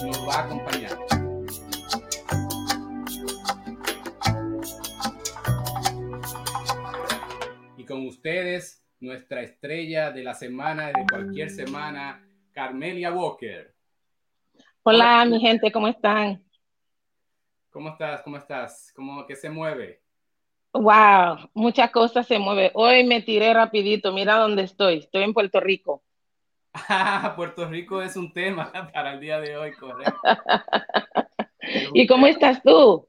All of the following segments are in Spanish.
nos va a acompañar. Y con ustedes, nuestra estrella de la semana, de cualquier semana, Carmelia Walker. Hola, mi gente, ¿cómo están? ¿Cómo estás? ¿Cómo estás? ¿Cómo que se mueve? Wow, muchas cosas se mueven. Hoy me tiré rapidito, mira dónde estoy. Estoy en Puerto Rico. Ah, Puerto Rico es un tema para el día de hoy, correcto. ¿Y cómo estás tú?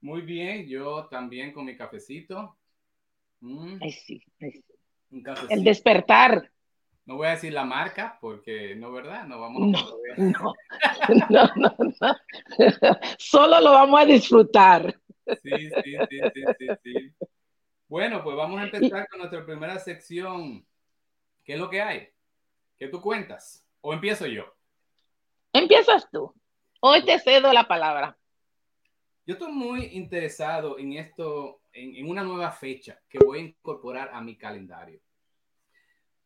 Muy bien, yo también con mi cafecito. Mm, Ay, sí, ay, sí. un cafecito. El despertar. No voy a decir la marca porque no, ¿verdad? No vamos No, a no, no, no, no. Solo lo vamos a disfrutar. Sí, sí, sí, sí, sí, sí. Bueno, pues vamos a empezar con nuestra primera sección. ¿Qué es lo que hay? ¿Qué tú cuentas? ¿O empiezo yo? Empiezas tú. Hoy te cedo la palabra. Yo estoy muy interesado en esto, en, en una nueva fecha que voy a incorporar a mi calendario.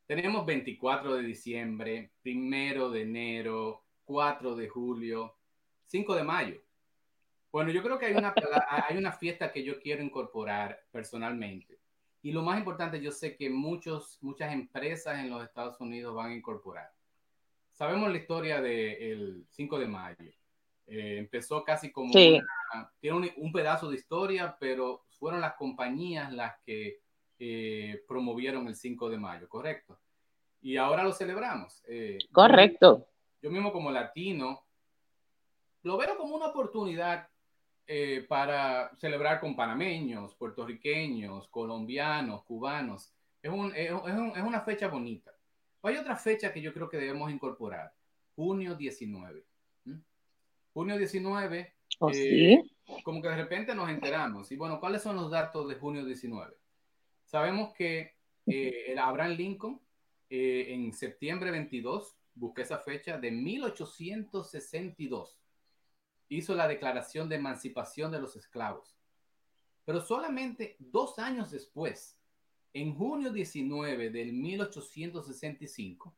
Tenemos 24 de diciembre, 1 de enero, 4 de julio, 5 de mayo. Bueno, yo creo que hay una, hay una fiesta que yo quiero incorporar personalmente. Y lo más importante, yo sé que muchos, muchas empresas en los Estados Unidos van a incorporar. Sabemos la historia del 5 de mayo. Eh, empezó casi como Sí. una- tiene un, un pedazo de historia, pero fueron las compañías las que eh, promovieron el 5 de mayo, ¿correcto? Y ahora lo celebramos. Eh, Correcto. yo mismo como latino, lo veo como una oportunidad eh, para celebrar con panameños, puertorriqueños, colombianos, cubanos. Es, un- es un- es un- es una fecha bonita. Hay otra fecha que yo creo que debemos incorporar, junio 19. ¿Mm? Junio 19, ¿O Eh, sí? como que de repente nos enteramos. Y bueno, ¿cuáles son los datos de junio 19? Sabemos que eh, el Abraham Lincoln eh, en septiembre 22, busqué esa fecha, de 1862, hizo la declaración de emancipación de los esclavos. Pero solamente dos años después, en junio 19 del 1865,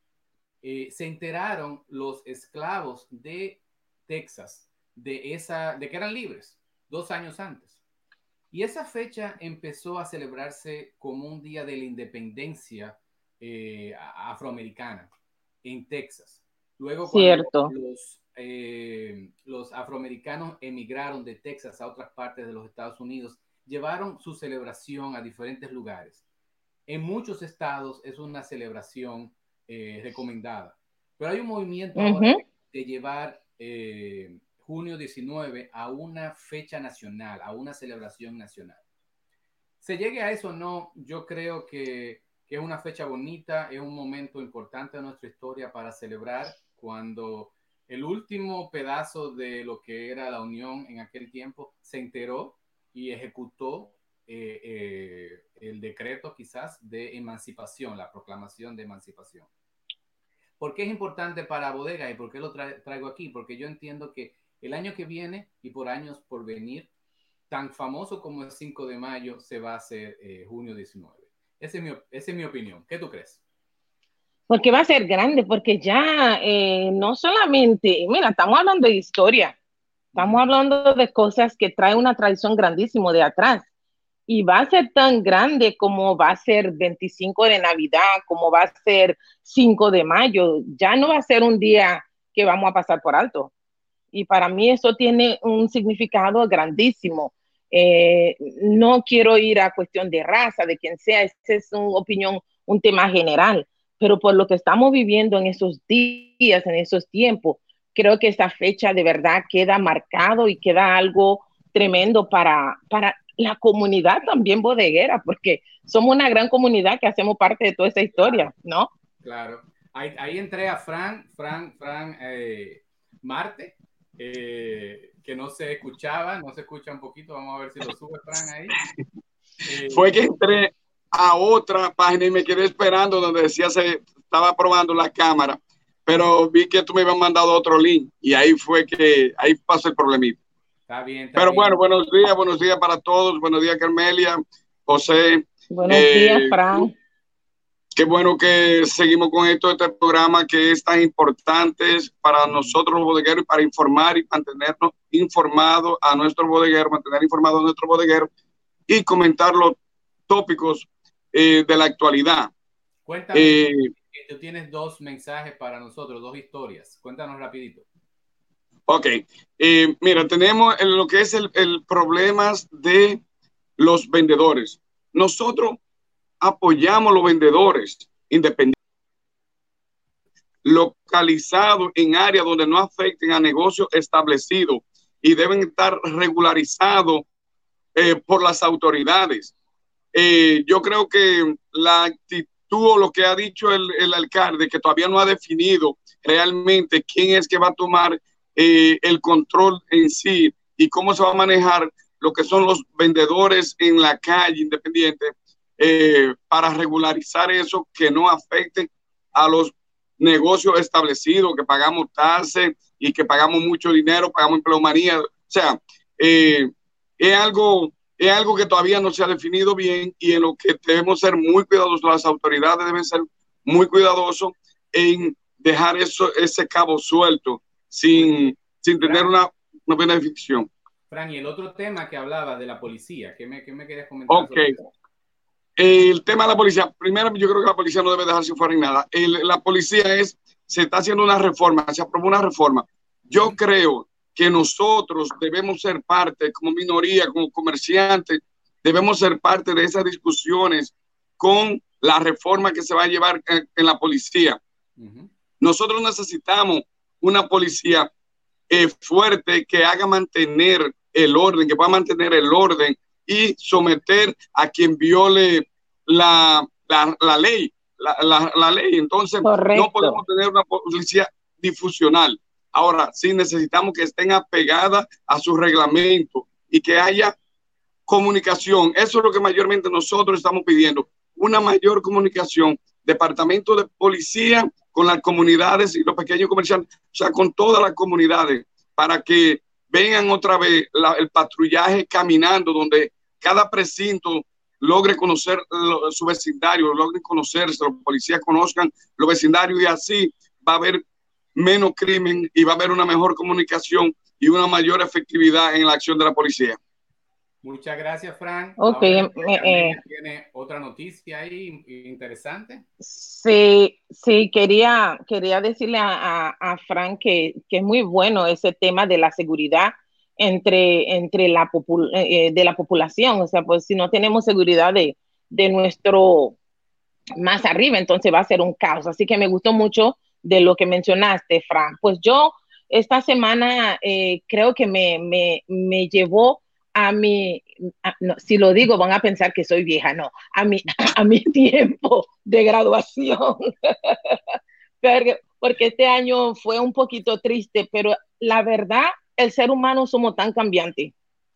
eh, se enteraron los esclavos de Texas de, esa, de que eran libres, dos años antes. Y esa fecha empezó a celebrarse como un día de la independencia eh, afroamericana en Texas. Luego, cuando Cierto. Los, eh, los afroamericanos emigraron de Texas a otras partes de los Estados Unidos, llevaron su celebración a diferentes lugares. En muchos estados es una celebración eh, recomendada, pero hay un movimiento ahora de llevar eh, junio 19 a una fecha nacional, a una celebración nacional. Se llegue a eso o no, yo creo que, que es una fecha bonita, es un momento importante de nuestra historia para celebrar cuando el último pedazo de lo que era la Unión en aquel tiempo se enteró y ejecutó eh, eh, el decreto quizás de emancipación, la proclamación de emancipación. ¿Por qué es importante para Bodega y por qué lo tra- traigo aquí? Porque yo entiendo que el año que viene y por años por venir, tan famoso como el 5 de mayo se va a hacer eh, junio 19. Esa es, mi, esa es mi opinión. ¿Qué tú crees? Porque va a ser grande, porque ya eh, no solamente, mira, estamos hablando de historia, estamos hablando de cosas que traen una tradición grandísima de atrás. Y va a ser tan grande como va a ser 25 de Navidad, como va a ser 5 de mayo. Ya no va a ser un día que vamos a pasar por alto. Y para mí eso tiene un significado grandísimo. Eh, no quiero ir a cuestión de raza, de quien sea, esa es una opinión, un tema general, pero por lo que estamos viviendo en esos días, en esos tiempos, creo que esta fecha de verdad queda marcado y queda algo tremendo para, para la comunidad también bodeguera, porque somos una gran comunidad que hacemos parte de toda esa historia, ¿no? Claro. Ahí, ahí entré a Fran, Fran, Fran eh, Marte, eh, que no se escuchaba, no se escucha un poquito, vamos a ver si lo sube Fran ahí. Eh, Fue que entré a otra página y me quedé esperando donde decía se estaba probando la cámara, pero vi que tú me habías mandado otro link y ahí fue que ahí pasó el problemito. Está bien. Pero bueno, buenos días, buenos días para todos. Buenos días, Carmelia, José. Buenos días, eh, Fran. Qué bueno que seguimos con esto, este programa que es tan importante para nosotros los bodegueros para informar y mantenernos informados a nuestros bodegueros, mantener informados a nuestros bodegueros y comentar los tópicos eh, de la actualidad. Cuéntame, eh, tú tienes dos mensajes para nosotros, dos historias. Cuéntanos rapidito. Ok, eh, mira, tenemos lo que es el, el problema de los vendedores. Nosotros apoyamos a los vendedores independientes localizados en áreas donde no afecten a negocios establecidos y deben estar regularizados eh, por las autoridades. Eh, yo creo que la actitud o lo que ha dicho el, alcalde, que todavía no ha definido realmente quién es que va a tomar eh, el control en sí y cómo se va a manejar lo que son los vendedores en la calle independiente eh, para regularizar eso que no afecte a los negocios establecidos, que pagamos tasas y que pagamos mucho dinero, pagamos empleomanía. O sea, eh, es, algo, es algo que todavía no se ha definido bien y en lo que debemos ser muy cuidadosos, las autoridades deben ser muy cuidadosos en dejar eso, ese cabo suelto sin, sin tener una, una beneficio. Fran, y el otro tema que hablaba de la policía, ¿qué me, qué me querías comentar? Ok. El tema de la policía, primero yo creo que la policía no debe dejarse fuera en nada. El, la policía es, se está haciendo una reforma, se aprobó una reforma. Yo creo que nosotros debemos ser parte, como minoría, como comerciantes, debemos ser parte de esas discusiones con la reforma que se va a llevar en, en la policía. Uh -huh. Nosotros necesitamos una policía eh, fuerte que haga mantener el orden, que pueda mantener el orden y someter a quien viole la, la, la ley, la, la, la, ley. Entonces, Correcto. no podemos tener una policía difusional. Ahora, sí necesitamos que estén apegadas a su reglamento y que haya comunicación. Eso es lo que mayormente nosotros estamos pidiendo, una mayor comunicación. Departamento de Policía con las comunidades y los pequeños comerciantes, o sea, con todas las comunidades, para que vengan otra vez el patrullaje caminando, donde cada precinto logre conocer su vecindario, logre conocerse, los policías conozcan los vecindarios y así va a haber menos crimen y va a haber una mejor comunicación y una mayor efectividad en la acción de la policía. Muchas gracias, Fran. Ok. Eh, eh, ¿Tiene otra noticia ahí interesante? Sí, sí, quería, quería decirle a, a, a Fran que, que, es muy bueno ese tema de la seguridad entre, entre la, popul eh, de la población. O sea, pues si no tenemos seguridad de, de nuestro más arriba, entonces va a ser un caos. Así que me gustó mucho de lo que mencionaste, Fran. Pues yo esta semana eh, creo que me, me, me llevó a mi, si lo digo van a pensar que soy vieja, no, a mi, a mi tiempo de graduación. porque, este año fue un poquito triste, pero la verdad, el ser humano somos tan cambiantes.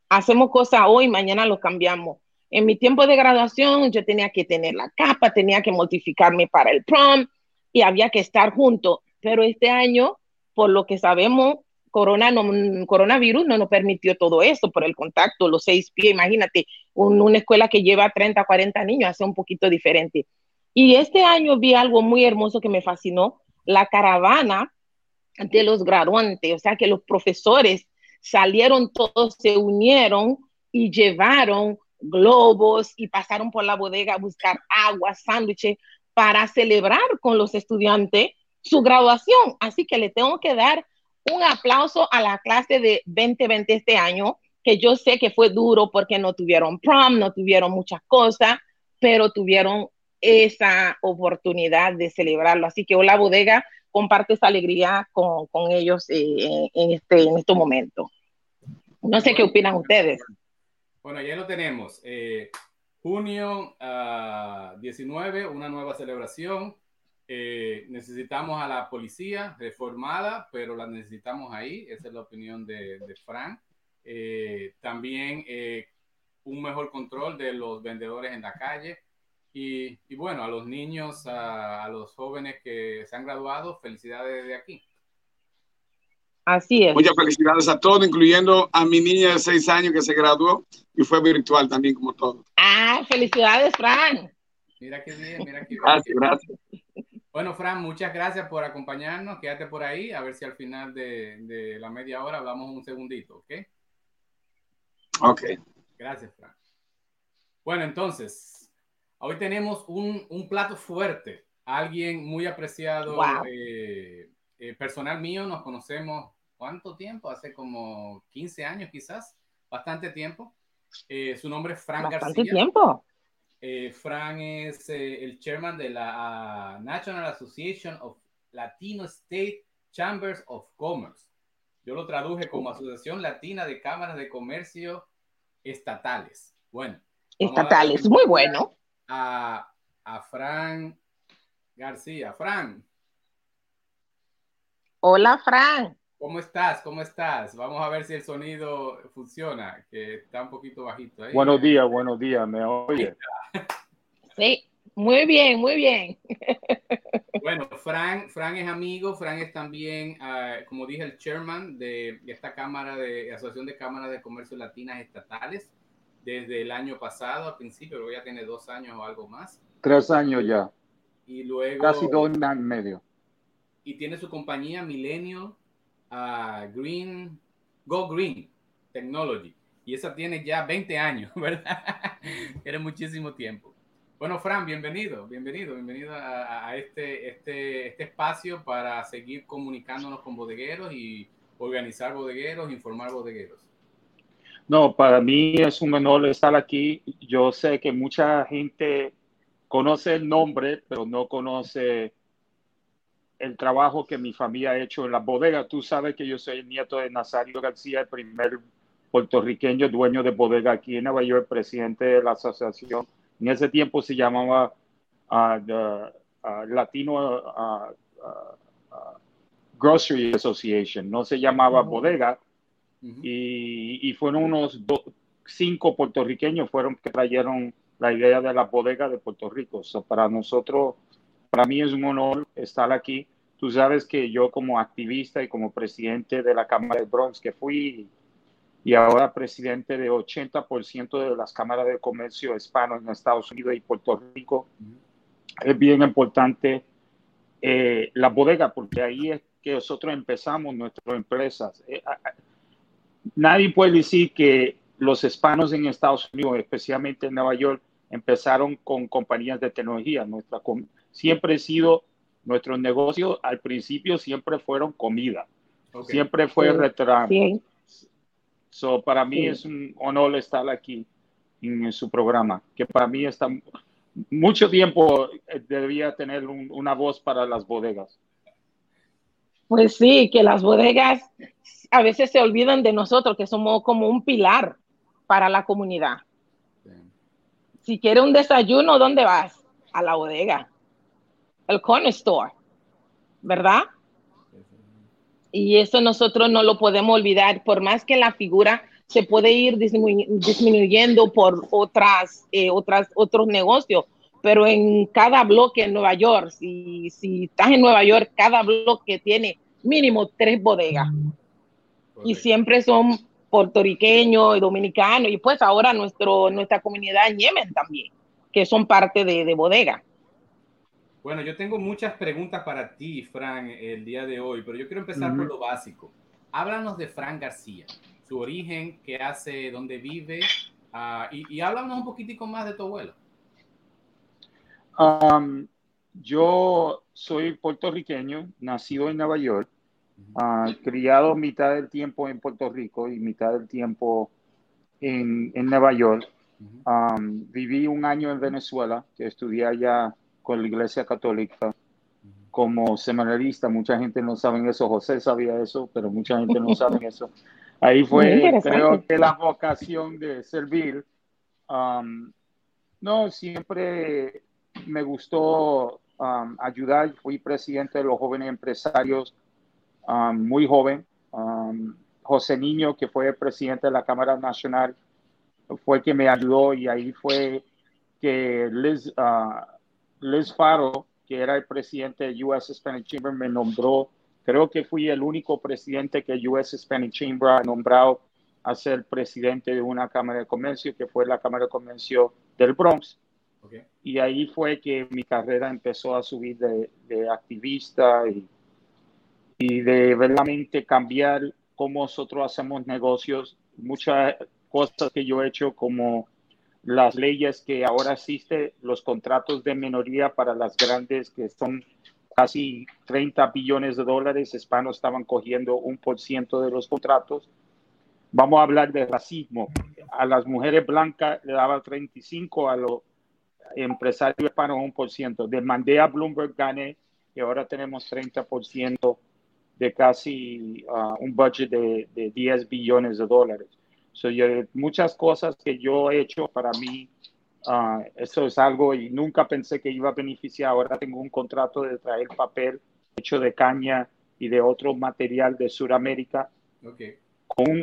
Hacemos cosas hoy, mañana lo cambiamos. En mi tiempo de graduación yo tenía que tener la capa, tenía que mortificarme para el prom y había que estar juntos. Pero este año, por lo que sabemos, corona no, coronavirus no nos permitió todo eso por el contacto, los seis pies, imagínate, un, una escuela que lleva 30, 40 niños hace un poquito diferente. Y este año vi algo muy hermoso que me fascinó, la caravana de los graduantes, o sea que los profesores salieron todos, se unieron y llevaron globos y pasaron por la bodega a buscar agua, sándwiches para celebrar con los estudiantes su graduación. Así que le tengo que dar un aplauso a la clase de 2020 este año, que yo sé que fue duro porque no tuvieron prom, no tuvieron muchas cosas, pero tuvieron esa oportunidad de celebrarlo. Así que hola bodega, comparte esa alegría con, con ellos eh, en, este, en este momento. No sé qué opinan ustedes. Bueno, ya lo tenemos. Eh, junio uh, 19, una nueva celebración Eh, necesitamos a la policía reformada, pero la necesitamos ahí. Esa es la opinión de, de Frank. Eh, también eh, un mejor control de los vendedores en la calle. Y, y bueno, a los niños, a, a, los jóvenes que se han graduado, felicidades de aquí. Así es. Muchas felicidades a todos, incluyendo a mi niña de seis años que se graduó y fue virtual también, como todos. Felicidades, Fran. Mira qué bien, mira qué bien. Gracias, gracias. Bueno, Fran, muchas gracias por acompañarnos. Quédate por ahí, a ver si al final de, de la media hora hablamos un segundito, ¿ok? Ok. Gracias, Fran. Bueno, entonces, hoy tenemos un, un plato fuerte. Alguien muy apreciado, Wow. eh, eh, personal mío, nos conocemos, ¿cuánto tiempo? Hace como 15 años quizás, bastante tiempo. Eh, su nombre es Fran Bastante García. tiempo. Eh, Fran es eh, el chairman de la ah, National Association of Latino State Chambers of Commerce. Yo lo traduje como Asociación Latina de Cámaras de Comercio Estatales. Bueno, Estatales. Muy bueno. a, a Fran García. Fran, Hola, Fran. ¿Cómo estás? ¿Cómo estás? Vamos a ver si el sonido funciona, que está un poquito bajito ahí. Buenos días, buenos días, ¿me oye? Sí, muy bien, muy bien. Bueno, Fran, Fran es amigo, Fran es también, ah, como dije, el chairman de, esta Cámara de Asociación de Cámaras de Comercio Latinas Estatales desde el año pasado, al principio, luego ya tiene dos años o algo más. Tres años ya, Y luego, casi dos y medio. y tiene su compañía Millennial ah, Green, Go Green Technology. Y esa tiene ya 20 años, ¿verdad? Era muchísimo tiempo. Bueno, Fran, bienvenido, bienvenido, bienvenido a, a este, este, este espacio para seguir comunicándonos con bodegueros y organizar bodegueros, informar bodegueros. No, para mí es un honor estar aquí. Yo sé que mucha gente conoce el nombre, pero no conoce el trabajo que mi familia ha hecho en la bodega. Tú sabes que yo soy el nieto de Nazario García, el primer puertorriqueño dueño de bodega aquí en Nueva York, presidente de la asociación. En ese tiempo se llamaba uh, the, uh, Latino uh, Grocery Association, no se llamaba bodega. Y, y fueron unos cinco puertorriqueños fueron que trajeron la idea de la bodega de Puerto Rico. So, para nosotros, para mí es un honor estar aquí. Tú sabes que yo como activista y como presidente de la Cámara de Bronx que fui y ahora presidente de 80% de las cámaras de comercio hispano en Estados Unidos y Puerto Rico, es bien importante eh, la bodega porque ahí es que nosotros empezamos nuestras empresas. Eh, nadie puede decir que los hispanos en Estados Unidos, especialmente en Nueva York, empezaron con compañías de tecnología. Nuestra siempre ha sido, nuestros negocios al principio siempre fueron comida, Ok. siempre fue Sí, restaurante. Sí, So, para mí Sí. es un honor estar aquí en, su programa, que para mí está mucho tiempo eh, debía tener un- una voz para las bodegas. pues sí, que las bodegas a veces se olvidan de nosotros, que somos como un pilar para la comunidad. Sí. Si quieres un desayuno, ¿dónde vas? A la bodega, el corner store, ¿verdad? Y eso nosotros no lo podemos olvidar, por más que la figura se puede ir disminu- disminuyendo por otras, eh, otras, otros negocios, pero en cada bloque en Nueva York, si, si estás en Nueva York, cada bloque tiene mínimo tres bodegas y siempre son puertorriqueños y dominicanos y pues ahora nuestro, nuestra comunidad en Yemen también, que son parte de, de bodega. Bueno, yo tengo muchas preguntas para ti, Fran, el día de hoy, pero yo quiero empezar por lo básico. Háblanos de Fran García, su origen, qué hace, dónde vive, ah, y, y háblanos un poquitico más de tu abuelo. Um, yo soy puertorriqueño, nacido en Nueva York, ah, criado mitad del tiempo en Puerto Rico y mitad del tiempo en, en Nueva York. Um, viví un año en Venezuela, que estudié allá con la Iglesia Católica como seminarista. Mucha gente no sabe eso, José sabía eso, pero mucha gente no sabe eso. Ahí fue, creo que la vocación de servir. Um, no, siempre me gustó um, ayudar. Fui presidente de los jóvenes empresarios um, muy joven. José Niño, que fue presidente de la Cámara Nacional, fue que me ayudó y ahí fue que Liz, uh, Liz Faro, que era el presidente de US Hispanic Chamber, me nombró. Creo que fui el único presidente que US Hispanic Chamber ha nombrado a ser presidente de una Cámara de Comercio, que fue la Cámara de Comercio del Bronx. Y ahí fue que mi carrera empezó a subir de, de activista y, y, de verdaderamente cambiar cómo nosotros hacemos negocios. Muchas cosas que yo he hecho, como las leyes que ahora existen, los contratos de minoría para las grandes, que son casi 30 billones de dólares, hispanos estaban cogiendo un por ciento de los contratos. Vamos a hablar de racismo. A las mujeres blancas le daba 35, a los empresario hispano un por ciento. Demandé a Bloomberg, gané y ahora tenemos 30% de casi uh, un budget de, de, 10 billones de dólares. So, yo, muchas cosas que yo he hecho para mí, uh, eso es algo y nunca pensé que iba a beneficiar. Ahora tengo un contrato de traer papel hecho de caña y de otro material de Sudamérica okay. con,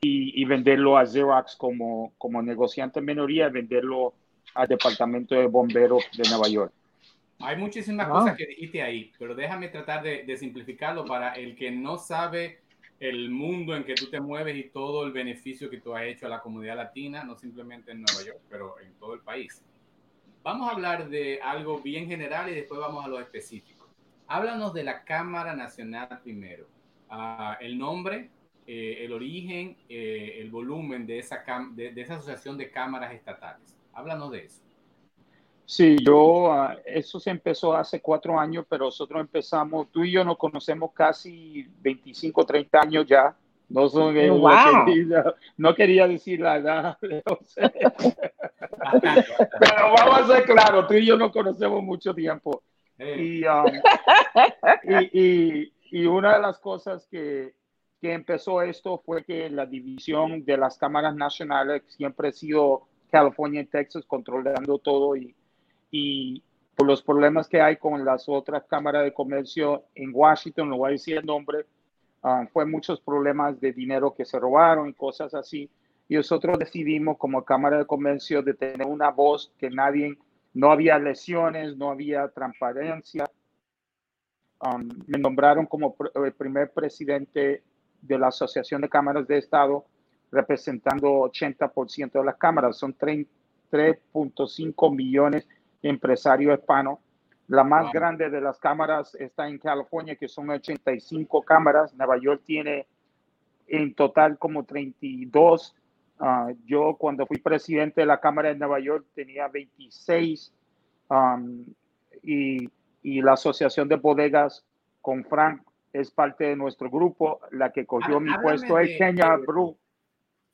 y, y, venderlo a Xerox como, como negociante minoría, venderlo al Departamento de Bomberos de Nueva York. Hay muchísimas cosas que dijiste ahí, pero déjame tratar de, de, simplificarlo para el que no sabe el mundo en que tú te mueves y todo el beneficio que tú has hecho a la comunidad latina, no simplemente en Nueva York, pero en todo el país. Vamos a hablar de algo bien general y después vamos a lo específico. Háblanos de la Cámara Nacional primero. Uh, el nombre, eh, el origen, eh, el volumen de esa, de, de esa asociación de cámaras estatales. Háblanos de eso. Sí, yo, uh, eso se empezó hace cuatro años, pero nosotros empezamos, tú y yo nos conocemos casi 25, 30 años ya. No, son, wow. quería, no quería decir la edad, no sé. pero vamos a ser claros, tú y yo nos conocemos mucho tiempo. Y, um, y, y, y, una de las cosas que, que empezó esto fue que la división de las cámaras nacionales siempre ha sido California y Texas controlando todo y, y por los problemas que hay con las otras cámaras de comercio en Washington, no voy a decir el nombre, uh, fue muchos problemas de dinero que se robaron y cosas así. Y nosotros decidimos como Cámara de Comercio de tener una voz que nadie, no había lesiones, no había transparencia. Um, me nombraron como pr el primer presidente de la Asociación de Cámaras de Estado representando 80% de las cámaras. Son 3.5 millones de empresarios hispanos. La más wow. grande de las cámaras está en California, que son 85 cámaras. Nueva York tiene en total como 32. Uh, yo cuando fui presidente de la Cámara de Nueva York tenía 26 um, y, y, la Asociación de Bodegas con Frank es parte de nuestro grupo. La que cogió ah, mi puesto de, es Kenya de, Brew.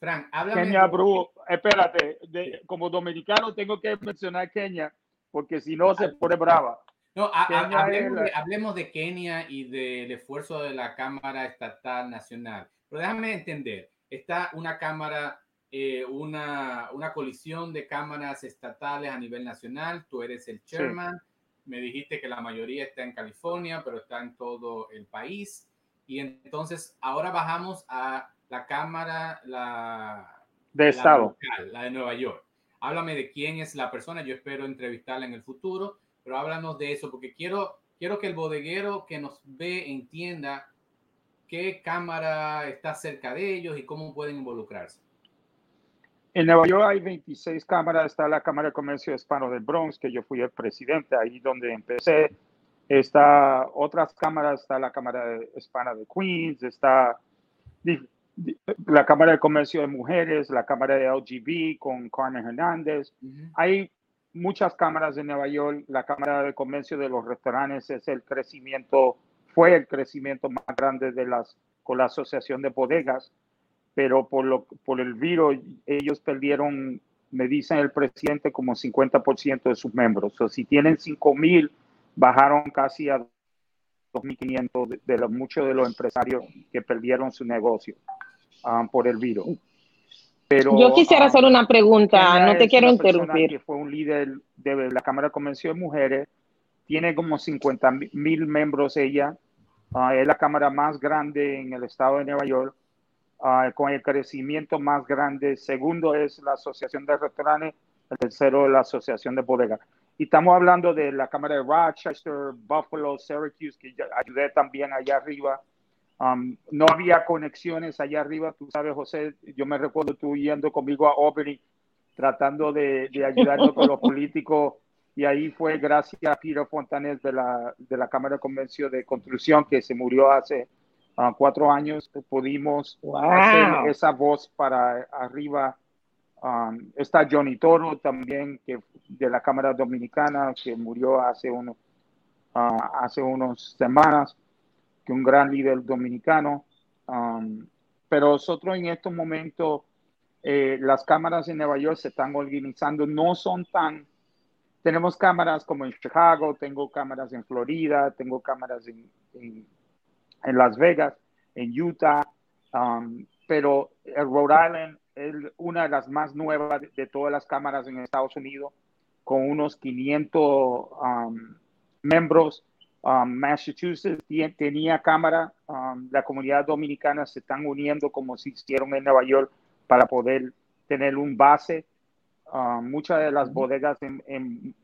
Frank, háblame. Kenia Bru, espérate, de, como dominicano tengo que mencionar Kenia, porque si no se pone brava. No, a, a, hablemos, de, hablemos, de, Kenia y del esfuerzo de la Cámara Estatal Nacional. Pero déjame entender, está una Cámara, eh, una, una colisión de cámaras estatales a nivel nacional, tú eres el chairman, sí. me dijiste que la mayoría está en California, pero está en todo el país. Y entonces ahora bajamos a la Cámara la, de Estado, la, local, la de Nueva York. Háblame de quién es la persona, yo espero entrevistarla en el futuro, pero háblanos de eso, porque quiero, quiero que el bodeguero que nos ve entienda qué cámara está cerca de ellos y cómo pueden involucrarse. En Nueva York hay 26 cámaras, está la Cámara de Comercio Hispano del Bronx, que yo fui el presidente, ahí donde empecé. Está otras cámaras, está la Cámara Hispana de Queens, está la Cámara de Comercio de Mujeres, la Cámara de LGB con Carmen Hernández. Uh -huh. Hay muchas cámaras en Nueva York. La Cámara de Comercio de los Restaurantes es el crecimiento, fue el crecimiento más grande de las, con la Asociación de Bodegas, pero por, lo, por el virus ellos perdieron, me dicen el presidente, como 50% de sus miembros. O si tienen 5 mil, bajaron casi a 2.500 de, de los, muchos de los empresarios que perdieron su negocio um, por el virus. Pero, Yo quisiera um, hacer una pregunta, no te quiero interrumpir. Que fue un líder de la Cámara de Comercio de Mujeres tiene como 50 mil miembros ella. Ah, es la cámara más grande en el estado de Nueva York, ah, con el crecimiento más grande. Segundo es la Asociación de Restaurantes, el tercero la Asociación de Bodegas. Y estamos hablando de la Cámara de Rochester, Buffalo, Syracuse, que ayudé también allá arriba. Um, no había conexiones allá arriba, tú sabes, José, yo me recuerdo tú yendo conmigo a Albany, tratando de, de ayudarnos con los políticos, y ahí fue gracias a Peter Fontanes de la, de la Cámara de Convención de Construcción, que se murió hace uh, cuatro años, pudimos hacer esa voz para arriba. Um, está Johnny Toro también, que de la Cámara Dominicana, que murió hace, uno, uh, hace unas semanas, que un gran líder dominicano. Um, pero nosotros en estos momentos, eh, las cámaras en Nueva York se están organizando, no son tan... Tenemos cámaras como en Chicago, tengo cámaras en Florida, tengo cámaras en, en, Las Vegas, en Utah, um, pero el Rhode Island es una de las más nuevas de, todas las cámaras en Estados Unidos, con unos 500 um, miembros. Um, Massachusetts tenía cámara, um, la comunidad dominicana se están uniendo como se hicieron en Nueva York para poder tener un base. muchas de las bodegas en, en,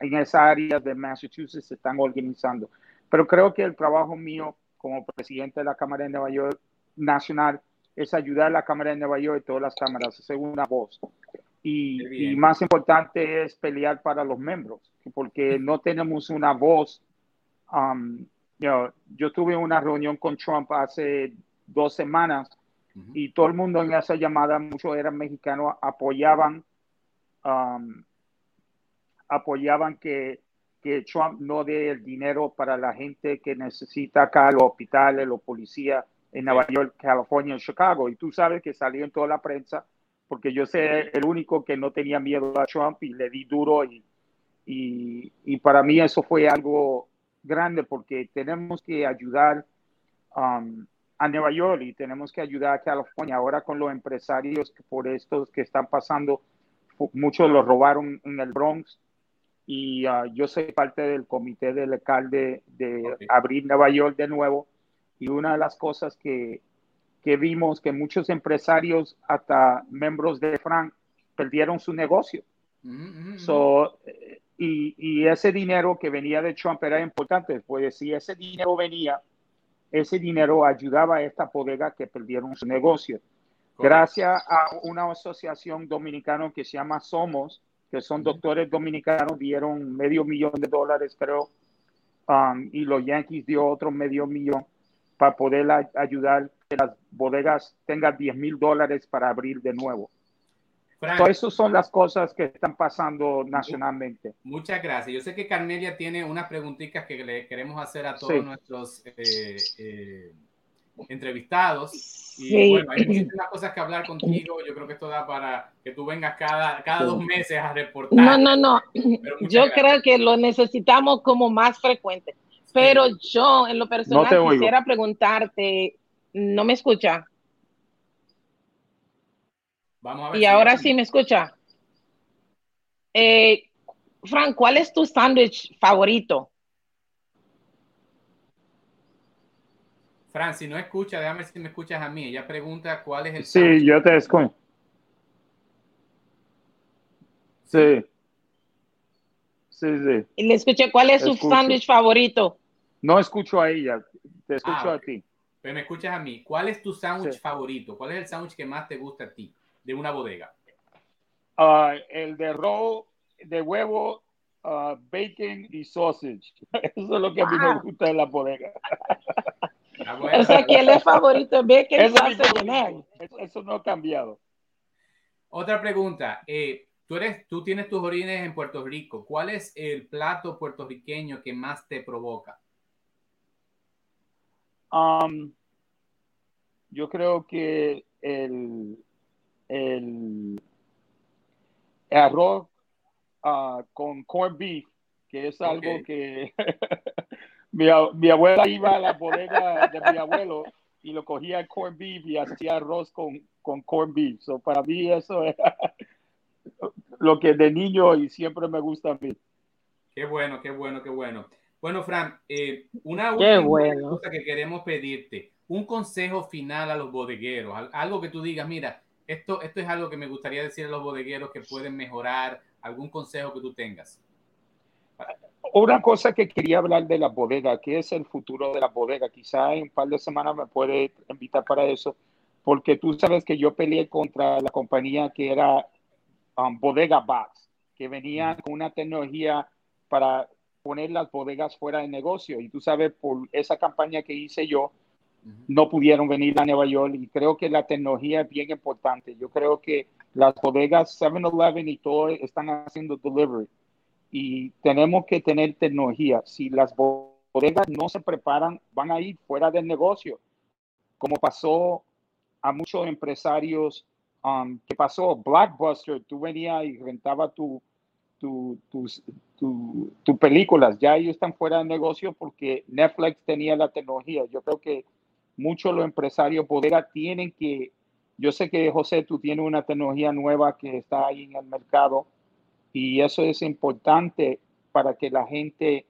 en esa área de Massachusetts se están organizando. Pero creo que el trabajo mío como presidente de la Cámara de Nueva York Nacional es ayudar a la Cámara de Nueva York y todas las cámaras, hacer una voz. Y, más importante es pelear para los miembros, porque no tenemos una voz. Um, yo tuve una reunión con Trump hace dos semanas y todo el mundo en esa llamada, muchos eran mexicanos, apoyaban, um, apoyaban que, que Trump no dé el dinero para la gente que necesita acá, los hospitales, los policías en Nueva York, California, en Chicago. Y tú sabes que salió en toda la prensa porque yo sé el único que no tenía miedo a Trump y le di duro y, y, para mí eso fue algo grande porque tenemos que ayudar um, a Nueva York y tenemos que ayudar a California ahora con los empresarios por estos que están pasando. Muchos los robaron en el Bronx y uh, yo soy parte del comité del alcalde de abrir Nueva York de nuevo y una de las cosas que, que vimos que muchos empresarios, hasta miembros de Frank, perdieron su negocio. so, y, y, ese dinero que venía de Trump era importante, pues si ese dinero venía, ese dinero ayudaba a esta bodega que perdieron su negocio. Gracias a una asociación dominicana que se llama Somos, que son doctores dominicanos, dieron medio millón de dólares, creo, um, y los Yankees dio otro medio millón para poder ayudar que las bodegas tengan 10 mil dólares para abrir de nuevo. Frank, esas son las cosas que están pasando nacionalmente. Muchas gracias. Yo sé que Carmelia tiene unas preguntitas que le queremos hacer a todos nuestros eh, eh, entrevistados. Y bueno, hay muchísimas cosas que hablar contigo. Yo creo que esto da para que tú vengas cada, cada dos meses a reportar. No, no, no. Yo creo que lo necesitamos como más frecuente. Pero yo, en lo personal, quisiera preguntarte, ¿no me escucha? Vamos a ver. Y ahora sí me escucha. Eh, Frank, ¿cuál es tu sándwich favorito? Fran, si no escucha, déjame si me escuchas a mí. Ella pregunta cuál es el Sí, yo te escucho. Sí. Sí, sí. Y le escuché, ¿cuál es su sándwich favorito? No escucho a ella, te escucho ah, a ti. Pero me escuchas a mí. ¿Cuál es tu sándwich favorito? ¿Cuál es el sándwich que más te gusta a ti de una bodega? Uh, el de roll de huevo, uh, bacon y sausage. Eso es lo que a mí me gusta de la bodega. Ah, o sea, que él es favorito bacon y sausage. Eso, eso, no ha cambiado. Otra pregunta. Eh, tú, eres, tú tienes tus orígenes en Puerto Rico. ¿Cuál es el plato puertorriqueño que más te provoca? Um, yo creo que el, el arroz uh, con corn beef, que es algo que mi, mi, abuela iba a la bodega de mi abuelo y lo cogía el corn beef y hacía arroz con, con corn beef. So para mí eso es lo que de niño y siempre me gusta a mí. Qué bueno, qué bueno, qué bueno. Bueno, Fran, eh, una última cosa que queremos pedirte, un consejo final a los bodegueros, algo que tú digas, mira, esto, esto es algo que me gustaría decir a los bodegueros que pueden mejorar, algún consejo que tú tengas. Una cosa que quería hablar de la bodega, que es el futuro de la bodega. Quizá en un par de semanas me puede invitar para eso, porque tú sabes que yo peleé contra la compañía que era um, Bodega Box, que venía con una tecnología para poner las bodegas fuera de negocio. Y tú sabes, por esa campaña que hice yo, no pudieron venir a Nueva York y creo que la tecnología es bien importante. Yo creo que las bodegas 7-Eleven y todo están haciendo delivery y tenemos que tener tecnología. Si las bodegas no se preparan, van a ir fuera del negocio, como pasó a muchos empresarios um, que pasó Blockbuster, tú venías y rentaba tu, tu, tus, tu, películas, ya ellos están fuera del negocio porque Netflix tenía la tecnología. Yo creo que muchos los empresarios bodega tienen que, yo sé que José, tú tienes una tecnología nueva que está ahí en el mercado y eso es importante para que la gente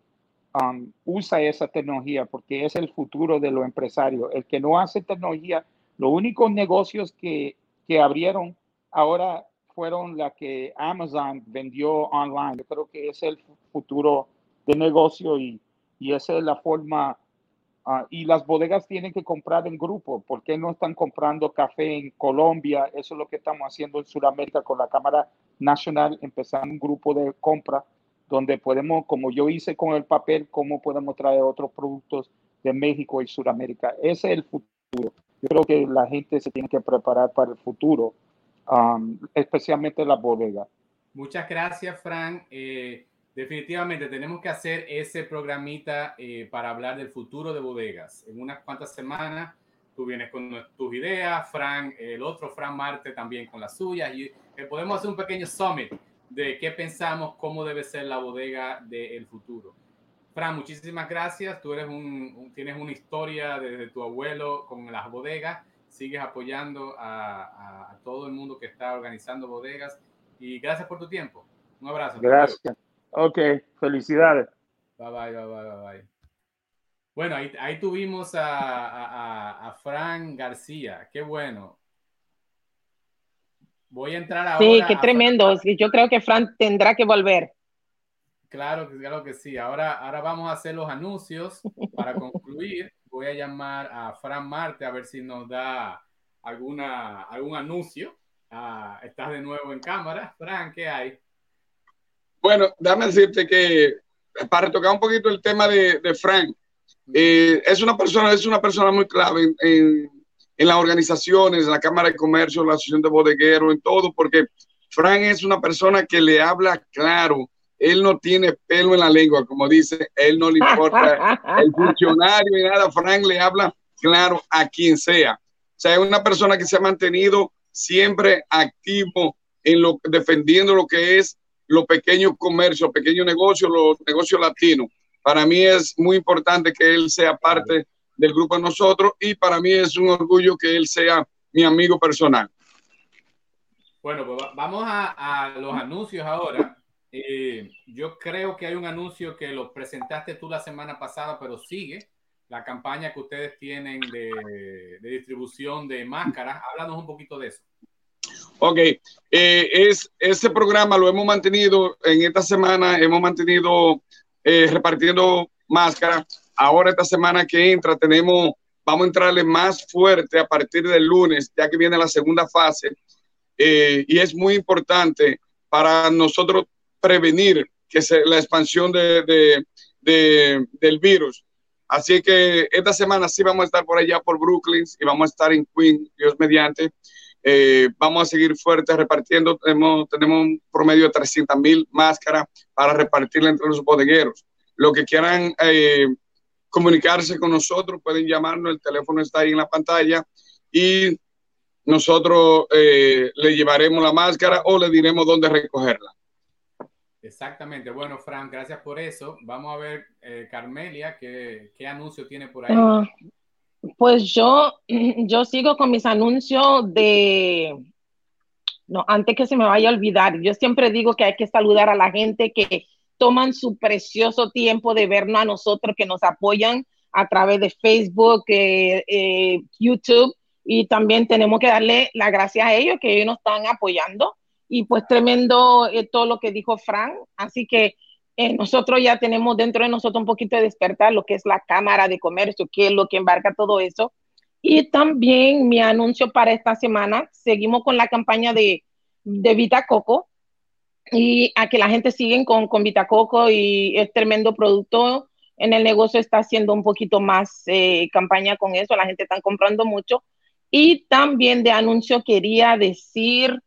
um, use esa tecnología porque es el futuro de los empresarios. El que no hace tecnología, los únicos negocios que, que abrieron ahora fueron las que Amazon vendió online. Yo creo que es el futuro de negocio y, y esa es la forma. Ah, y las bodegas tienen que comprar en grupo. ¿Por qué no están comprando café en Colombia? Eso es lo que estamos haciendo en Sudamérica con la Cámara Nacional, empezar un grupo de compra donde podemos, como yo hice con el papel, cómo podemos traer otros productos de México y Sudamérica. Ese es el futuro. Yo creo que la gente se tiene que preparar para el futuro Um, especialmente la bodega. Muchas gracias, Frank. Eh, definitivamente tenemos que hacer ese programita eh, para hablar del futuro de bodegas. En unas cuantas semanas tú vienes con tus ideas, Frank, el otro Frank Marte también con las suyas y eh, podemos hacer un pequeño summit de qué pensamos, cómo debe ser la bodega del futuro. Fran, muchísimas gracias. Tú eres un, tienes una historia desde tu abuelo con las bodegas sigues apoyando a, todo el mundo que está organizando bodegas y gracias por tu tiempo. Un abrazo. Gracias. Ok, felicidades. Bye bye, bye bye, bye Bueno, ahí, ahí tuvimos a, a, Fran García. Qué bueno. Voy a entrar ahora. Sí, qué tremendo. Yo creo que Fran tendrá que volver. Claro, claro que sí. Ahora, ahora vamos a hacer los anuncios para concluir voy a llamar a Fran Marte a ver si nos da alguna, algún anuncio. Ah, estás de nuevo en cámara. Fran, ¿qué hay? Bueno, dame decirte que para retocar un poquito el tema de, de Frank, eh, es una persona, es una persona muy clave en, en, en, las organizaciones, en la Cámara de Comercio, la Asociación de Bodegueros, en todo, porque Frank es una persona que le habla claro, él no tiene pelo en la lengua, como dice, él no le importa el funcionario y nada, Frank le habla claro a quien sea. O sea, es una persona que se ha mantenido siempre activo en lo defendiendo lo que es los pequeños comercios, pequeños negocios, los negocios latinos. Para mí es muy importante que él sea parte del grupo de nosotros y para mí es un orgullo que él sea mi amigo personal. Bueno, pues vamos a, los anuncios ahora. Eh, yo creo que hay un anuncio que lo presentaste tú la semana pasada, pero sigue la campaña que ustedes tienen de, distribución de máscaras. Háblanos un poquito de eso. Ok, eh, es, ese programa lo hemos mantenido en esta semana, hemos mantenido eh, repartiendo máscaras. Ahora esta semana que entra tenemos, vamos a entrarle más fuerte a partir del lunes, ya que viene la segunda fase. y es muy importante para nosotros prevenir que se, la expansión de, del virus. Así que esta semana sí vamos a estar por allá por Brooklyn y vamos a estar en Queen, Dios mediante. Eh, vamos a seguir fuertes repartiendo. Tenemos, tenemos un promedio de 300 mil máscaras para repartirla entre los bodegueros. Lo que quieran eh, comunicarse con nosotros pueden llamarnos, el teléfono está ahí en la pantalla y nosotros eh, le llevaremos la máscara o le diremos dónde recogerla. Exactamente. Bueno, Fran, gracias por eso. Vamos a ver, eh, Carmelia, ¿qué, ¿qué, anuncio tiene por ahí? Ah, pues yo, yo sigo con mis anuncios de... No, antes que se me vaya a olvidar, yo siempre digo que hay que saludar a la gente que toman su precioso tiempo de vernos a nosotros, que nos apoyan a través de Facebook, eh, eh, YouTube, y también tenemos que darle las gracias a ellos que ellos nos están apoyando. Y pues tremendo eh, todo lo que dijo Frank. Así que nosotros ya tenemos dentro de nosotros un poquito de despertar lo que es la Cámara de Comercio, que es lo que embarca todo eso. Y también mi anuncio para esta semana, seguimos con la campaña de, de Vita y a que la gente siga con, con Vita y es tremendo producto. En el negocio está haciendo un poquito más eh, campaña con eso, la gente está comprando mucho. Y también de anuncio quería decir,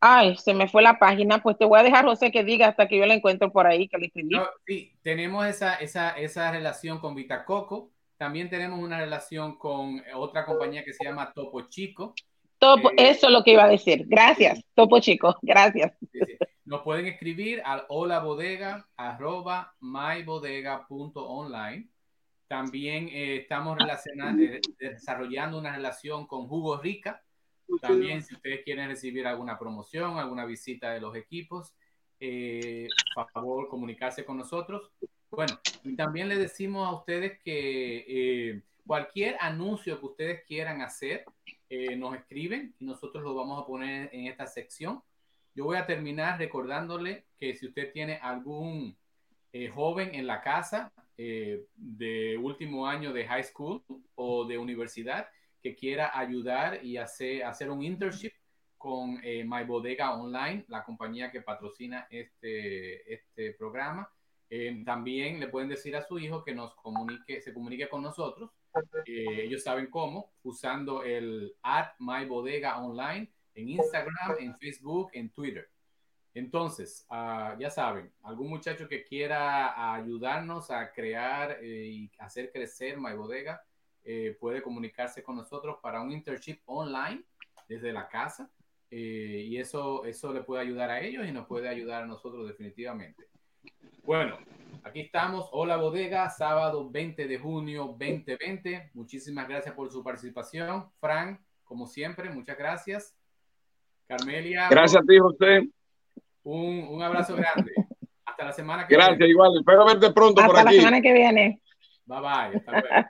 ay, se me fue la página, pues te voy a dejar, José, que diga hasta que yo la encuentro por ahí, que le escribí. sí, tenemos esa, esa, esa relación con Vitacoco, también tenemos una relación con otra compañía que se llama Topo Chico. Topo, eh, eso es lo que iba a decir. Gracias, Topo Chico, gracias. Nos pueden escribir al hola bodega arroba mybodega.online también eh, estamos eh, desarrollando una relación con Jugo Rica. También si ustedes quieren recibir alguna promoción, alguna visita de los equipos, eh, por favor comunicarse con nosotros. Bueno, y también le decimos a ustedes que cualquier anuncio que ustedes quieran hacer, nos escriben y nosotros lo vamos a poner en esta sección. Yo voy a terminar recordándole que si usted tiene algún joven en la casa eh, de último año de high school o de universidad que quiera ayudar y hacer, hacer un internship con eh, My Bodega Online, la compañía que patrocina este, este programa. Eh, también le pueden decir a su hijo que nos comunique, se comunique con nosotros. ellos saben cómo, usando el at My Bodega Online en Instagram, en Facebook, en Twitter. Entonces, ah, ya saben, algún muchacho que quiera ayudarnos a crear eh, y hacer crecer My Bodega, eh, puede comunicarse con nosotros para un internship online desde la casa. Eh, y eso, eso le puede ayudar a ellos y nos puede ayudar a nosotros definitivamente. Bueno, aquí estamos. Hola Bodega, sábado 20 de junio 2020. Muchísimas gracias por su participación. Frank, como siempre, muchas gracias. Carmelia. Gracias a ti, José. Un, un abrazo grande. Hasta la semana que viene. Gracias, igual. Espero verte pronto por aquí. Hasta la semana que viene. Bye bye. Hasta luego.